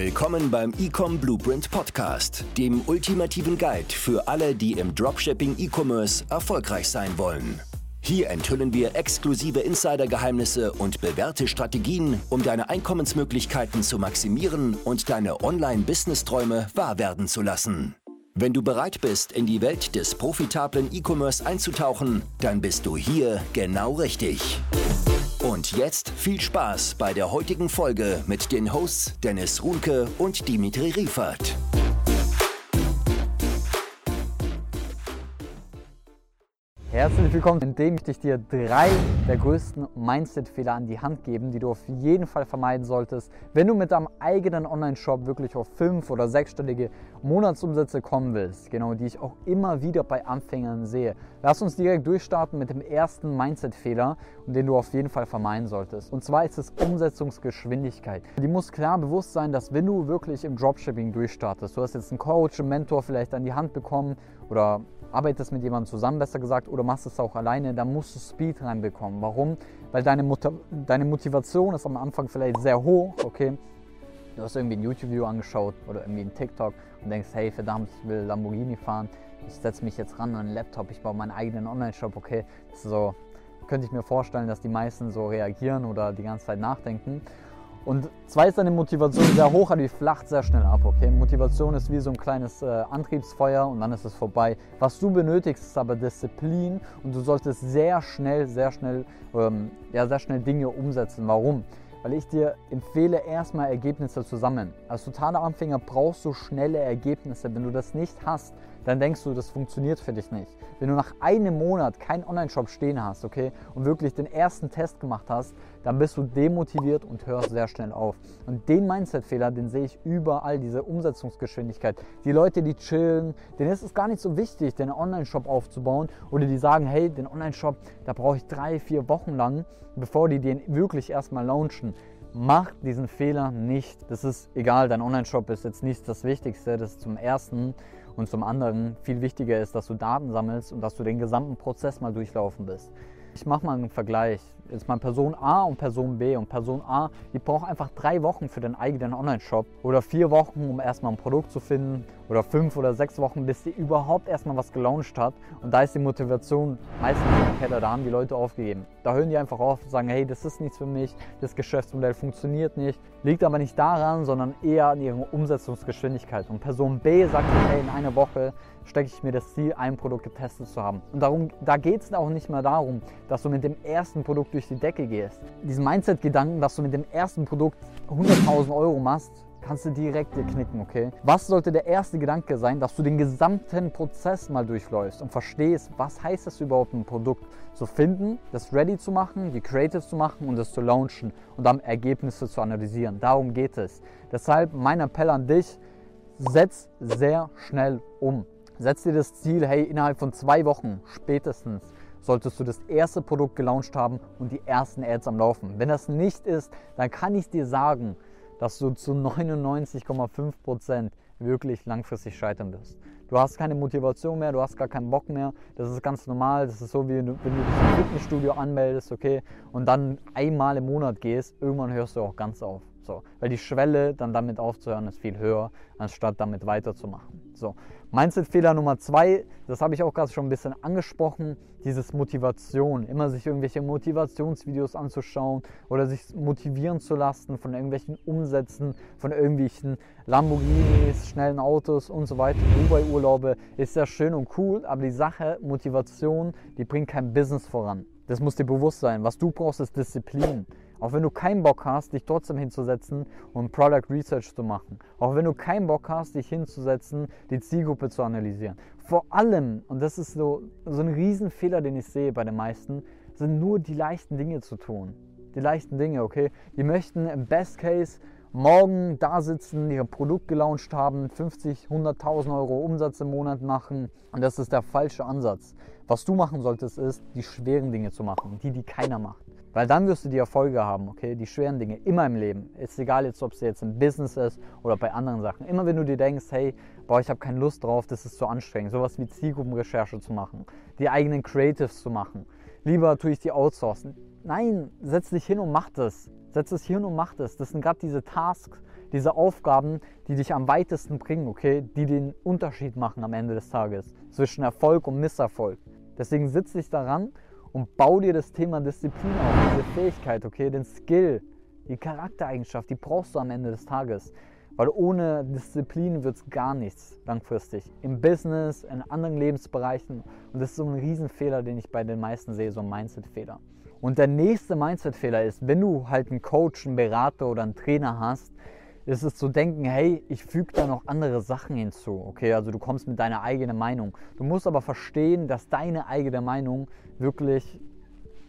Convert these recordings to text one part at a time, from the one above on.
Willkommen beim Ecom Blueprint Podcast, dem ultimativen Guide für alle, die im Dropshipping E-Commerce erfolgreich sein wollen. Hier enthüllen wir exklusive Insider-Geheimnisse und bewährte Strategien, um deine Einkommensmöglichkeiten zu maximieren und deine Online-Business-Träume wahr werden zu lassen. Wenn du bereit bist, in die Welt des profitablen E-Commerce einzutauchen, dann bist du hier genau richtig. Und jetzt viel Spaß bei der heutigen Folge mit den Hosts Dennis Runke und Dimitri Riefert. Herzlich willkommen, indem ich dir drei der größten Mindset-Fehler an die Hand geben, die du auf jeden Fall vermeiden solltest, wenn du mit deinem eigenen Online-Shop wirklich auf fünf- oder sechsstellige Monatsumsätze kommen willst. Genau, die ich auch immer wieder bei Anfängern sehe. Lass uns direkt durchstarten mit dem ersten Mindset-Fehler, den du auf jeden Fall vermeiden solltest. Und zwar ist es Umsetzungsgeschwindigkeit. Die muss klar bewusst sein, dass wenn du wirklich im Dropshipping durchstartest, du hast jetzt einen Coach, einen Mentor vielleicht an die Hand bekommen oder arbeitest mit jemandem zusammen, besser gesagt, oder machst es auch alleine, dann musst du Speed reinbekommen. Warum? Weil deine, Mut deine Motivation ist am Anfang vielleicht sehr hoch, okay? Du hast irgendwie ein YouTube-Video angeschaut oder irgendwie ein TikTok und denkst, hey, verdammt, ich will Lamborghini fahren, ich setze mich jetzt ran an einen Laptop, ich baue meinen eigenen Online-Shop, okay? So, könnte ich mir vorstellen, dass die meisten so reagieren oder die ganze Zeit nachdenken. Und zwar ist deine Motivation sehr hoch, aber die flacht sehr schnell ab. Okay? Motivation ist wie so ein kleines äh, Antriebsfeuer und dann ist es vorbei. Was du benötigst, ist aber Disziplin und du solltest sehr schnell, sehr schnell, ähm, ja, sehr schnell Dinge umsetzen. Warum? Weil ich dir empfehle, erstmal Ergebnisse zu sammeln. Als totaler Anfänger brauchst du schnelle Ergebnisse. Wenn du das nicht hast, dann denkst du, das funktioniert für dich nicht. Wenn du nach einem Monat keinen Online-Shop stehen hast, okay, und wirklich den ersten Test gemacht hast, dann bist du demotiviert und hörst sehr schnell auf. Und den Mindset-Fehler, den sehe ich überall, diese Umsetzungsgeschwindigkeit. Die Leute, die chillen, denen ist es gar nicht so wichtig, den Online-Shop aufzubauen oder die sagen, hey, den Online-Shop, da brauche ich drei, vier Wochen lang, bevor die den wirklich erstmal launchen. Mach diesen Fehler nicht. Das ist egal, dein Online-Shop ist jetzt nicht das Wichtigste, das ist zum Ersten. Und zum anderen viel wichtiger ist, dass du Daten sammelst und dass du den gesamten Prozess mal durchlaufen bist. Ich mache mal einen Vergleich. Jetzt mal Person A und Person B. Und Person A, die braucht einfach drei Wochen für den eigenen Online-Shop oder vier Wochen, um erstmal ein Produkt zu finden oder fünf oder sechs Wochen, bis sie überhaupt erstmal was gelauncht hat. Und da ist die Motivation meistens im Keller. Da haben die Leute aufgegeben. Da hören die einfach auf und sagen, hey, das ist nichts für mich, das Geschäftsmodell funktioniert nicht. Liegt aber nicht daran, sondern eher an ihrer Umsetzungsgeschwindigkeit. Und Person B sagt, hey, in einer Woche stecke ich mir das Ziel, ein Produkt getestet zu haben. Und darum, da geht es auch nicht mehr darum, dass du mit dem ersten Produkt durch die Decke gehst. Diesen Mindset-Gedanken, dass du mit dem ersten Produkt 100.000 Euro machst, kannst du direkt dir knicken, okay? Was sollte der erste Gedanke sein, dass du den gesamten Prozess mal durchläufst und verstehst, was heißt das überhaupt, ein Produkt zu finden, das ready zu machen, die Creative zu machen und das zu launchen und dann Ergebnisse zu analysieren. Darum geht es. Deshalb mein Appell an dich, setz sehr schnell um. Setz dir das Ziel, hey, innerhalb von zwei Wochen spätestens solltest du das erste Produkt gelauncht haben und die ersten Ads am Laufen. Wenn das nicht ist, dann kann ich dir sagen, dass du zu 99,5% wirklich langfristig scheitern wirst. Du hast keine Motivation mehr, du hast gar keinen Bock mehr. Das ist ganz normal. Das ist so, wie wenn du dich im Fitnessstudio anmeldest, okay, und dann einmal im Monat gehst, irgendwann hörst du auch ganz auf. So, weil die Schwelle, dann damit aufzuhören, ist viel höher, anstatt damit weiterzumachen. So, Mindset-Fehler Nummer zwei, das habe ich auch gerade schon ein bisschen angesprochen, dieses Motivation. Immer sich irgendwelche Motivationsvideos anzuschauen oder sich motivieren zu lassen von irgendwelchen Umsätzen, von irgendwelchen Lamborghinis, schnellen Autos und so weiter. Dubai-Urlaube ist ja schön und cool, aber die Sache, Motivation, die bringt kein Business voran. Das muss dir bewusst sein. Was du brauchst, ist Disziplin. Auch wenn du keinen Bock hast, dich trotzdem hinzusetzen und Product Research zu machen. Auch wenn du keinen Bock hast, dich hinzusetzen, die Zielgruppe zu analysieren. Vor allem, und das ist so, so ein Riesenfehler, den ich sehe bei den meisten, sind nur die leichten Dinge zu tun. Die leichten Dinge, okay? Die möchten im Best Case morgen da sitzen, ihr Produkt gelauncht haben, 50, 100.000 Euro Umsatz im Monat machen. Und das ist der falsche Ansatz. Was du machen solltest, ist, die schweren Dinge zu machen, die, die keiner macht. Weil dann wirst du die Erfolge haben, okay? Die schweren Dinge, immer im Leben. Ist egal jetzt, ob es jetzt im Business ist oder bei anderen Sachen. Immer wenn du dir denkst, hey, boah, ich habe keine Lust drauf, das ist zu anstrengend. Sowas wie Zielgruppenrecherche zu machen, die eigenen Creatives zu machen. Lieber tue ich die outsourcen. Nein, setz dich hin und mach das. Setz dich hin und mach das. Das sind gerade diese Tasks, diese Aufgaben, die dich am weitesten bringen, okay, die den Unterschied machen am Ende des Tages zwischen Erfolg und Misserfolg. Deswegen sitze ich daran und bau dir das Thema Disziplin auf, diese Fähigkeit, okay, den Skill, die Charaktereigenschaft, die brauchst du am Ende des Tages. Weil ohne Disziplin wird es gar nichts langfristig. Im Business, in anderen Lebensbereichen. Und das ist so ein Riesenfehler, den ich bei den meisten sehe, so ein Mindset-Fehler. Und der nächste Mindset-Fehler ist, wenn du halt einen Coach, einen Berater oder einen Trainer hast, ist es zu denken, hey, ich füge da noch andere Sachen hinzu. Okay, also du kommst mit deiner eigenen Meinung. Du musst aber verstehen, dass deine eigene Meinung wirklich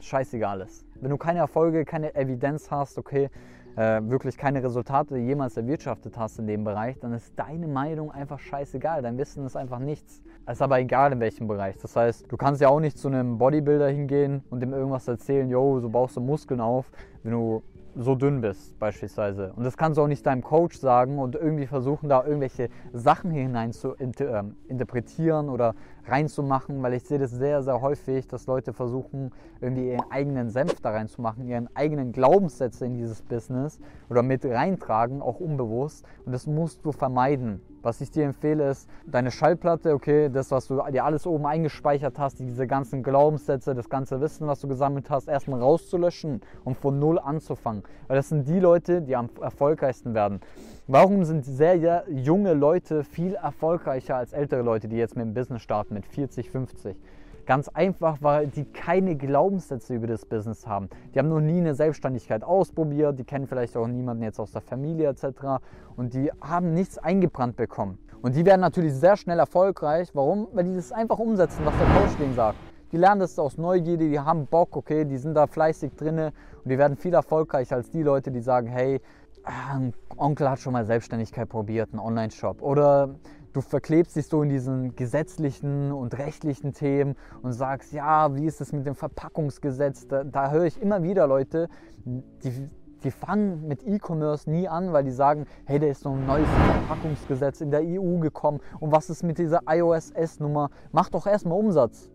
scheißegal ist. Wenn du keine Erfolge, keine Evidenz hast, okay, äh, wirklich keine Resultate jemals erwirtschaftet hast in dem Bereich, dann ist deine Meinung einfach scheißegal. Dein Wissen ist einfach nichts. Es ist aber egal in welchem Bereich. Das heißt, du kannst ja auch nicht zu einem Bodybuilder hingehen und dem irgendwas erzählen, yo, so baust du Muskeln auf, wenn du so dünn bist beispielsweise. Und das kannst du auch nicht deinem Coach sagen und irgendwie versuchen, da irgendwelche Sachen hinein zu inter äh, interpretieren oder reinzumachen, weil ich sehe das sehr, sehr häufig, dass Leute versuchen, irgendwie ihren eigenen Senf da reinzumachen, ihren eigenen Glaubenssätze in dieses Business oder mit reintragen, auch unbewusst. Und das musst du vermeiden. Was ich dir empfehle, ist deine Schallplatte, okay, das, was du dir alles oben eingespeichert hast, diese ganzen Glaubenssätze, das ganze Wissen, was du gesammelt hast, erstmal rauszulöschen und von Null anzufangen. Weil das sind die Leute, die am erfolgreichsten werden. Warum sind sehr junge Leute viel erfolgreicher als ältere Leute, die jetzt mit dem Business starten, mit 40, 50? Ganz einfach, weil die keine Glaubenssätze über das Business haben. Die haben noch nie eine Selbstständigkeit ausprobiert, die kennen vielleicht auch niemanden jetzt aus der Familie etc. Und die haben nichts eingebrannt bekommen. Und die werden natürlich sehr schnell erfolgreich. Warum? Weil die das einfach umsetzen, was der Coach denen sagt. Die lernen das aus Neugierde, die haben Bock, okay, die sind da fleißig drinne und die werden viel erfolgreicher als die Leute, die sagen, hey, ein Onkel hat schon mal Selbstständigkeit probiert, einen Online-Shop. Oder du verklebst dich so in diesen gesetzlichen und rechtlichen Themen und sagst, ja, wie ist es mit dem Verpackungsgesetz? Da, da höre ich immer wieder Leute, die, die fangen mit E-Commerce nie an, weil die sagen, hey, da ist so ein neues Verpackungsgesetz in der EU gekommen und was ist mit dieser iOS-S-Nummer? Mach doch erstmal Umsatz.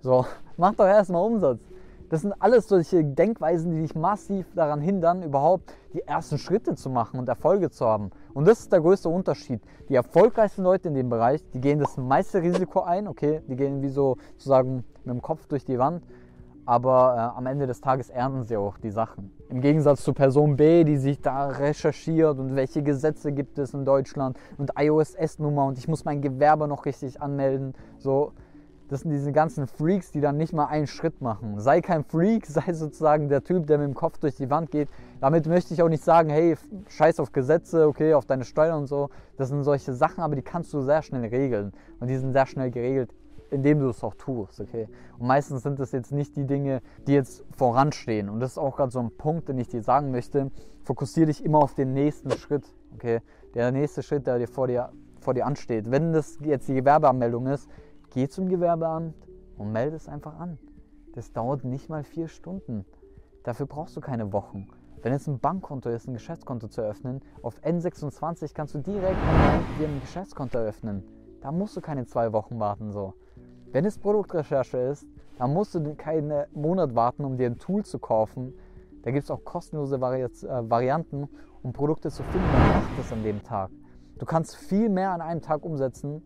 So, mach doch erstmal Umsatz. Das sind alles solche Denkweisen, die dich massiv daran hindern, überhaupt die ersten Schritte zu machen und Erfolge zu haben. Und das ist der größte Unterschied. Die erfolgreichsten Leute in dem Bereich, die gehen das meiste Risiko ein, okay, die gehen wie so sozusagen mit dem Kopf durch die Wand, aber äh, am Ende des Tages ernten sie auch die Sachen. Im Gegensatz zu Person B, die sich da recherchiert und welche Gesetze gibt es in Deutschland und iOS-S-Nummer und ich muss mein Gewerbe noch richtig anmelden. So, das sind diese ganzen Freaks, die dann nicht mal einen Schritt machen. Sei kein Freak, sei sozusagen der Typ, der mit dem Kopf durch die Wand geht. Damit möchte ich auch nicht sagen, hey, scheiß auf Gesetze, okay, auf deine Steuern und so. Das sind solche Sachen, aber die kannst du sehr schnell regeln. Und die sind sehr schnell geregelt, indem du es auch tust, okay. Und meistens sind das jetzt nicht die Dinge, die jetzt voranstehen. Und das ist auch gerade so ein Punkt, den ich dir sagen möchte. Fokussiere dich immer auf den nächsten Schritt, okay. Der nächste Schritt, der dir vor dir, vor dir ansteht. Wenn das jetzt die Gewerbeanmeldung ist, Geh zum Gewerbeamt und melde es einfach an. Das dauert nicht mal vier Stunden. Dafür brauchst du keine Wochen. Wenn es ein Bankkonto ist, ein Geschäftskonto zu eröffnen, auf N26 kannst du direkt dir ein Geschäftskonto eröffnen. Da musst du keine zwei Wochen warten so. Wenn es Produktrecherche ist, dann musst du keinen Monat warten, um dir ein Tool zu kaufen. Da gibt es auch kostenlose Vari äh, Varianten, um Produkte zu finden. Dann mach das an dem Tag. Du kannst viel mehr an einem Tag umsetzen,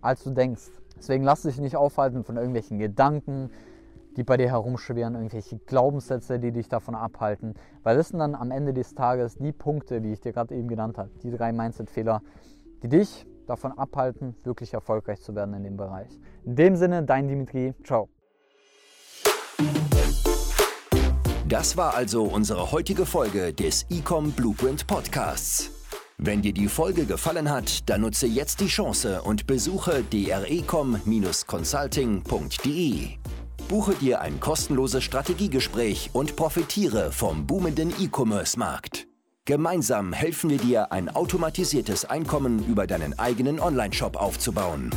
als du denkst. Deswegen lass dich nicht aufhalten von irgendwelchen Gedanken, die bei dir herumschwirren, irgendwelche Glaubenssätze, die dich davon abhalten. Weil das sind dann am Ende des Tages die Punkte, die ich dir gerade eben genannt habe, die drei Mindset-Fehler, die dich davon abhalten, wirklich erfolgreich zu werden in dem Bereich. In dem Sinne, dein Dimitri, ciao. Das war also unsere heutige Folge des Ecom Blueprint Podcasts. Wenn dir die Folge gefallen hat, dann nutze jetzt die Chance und besuche drecom-consulting.de. Buche dir ein kostenloses Strategiegespräch und profitiere vom boomenden E-Commerce-Markt. Gemeinsam helfen wir dir, ein automatisiertes Einkommen über deinen eigenen Onlineshop aufzubauen.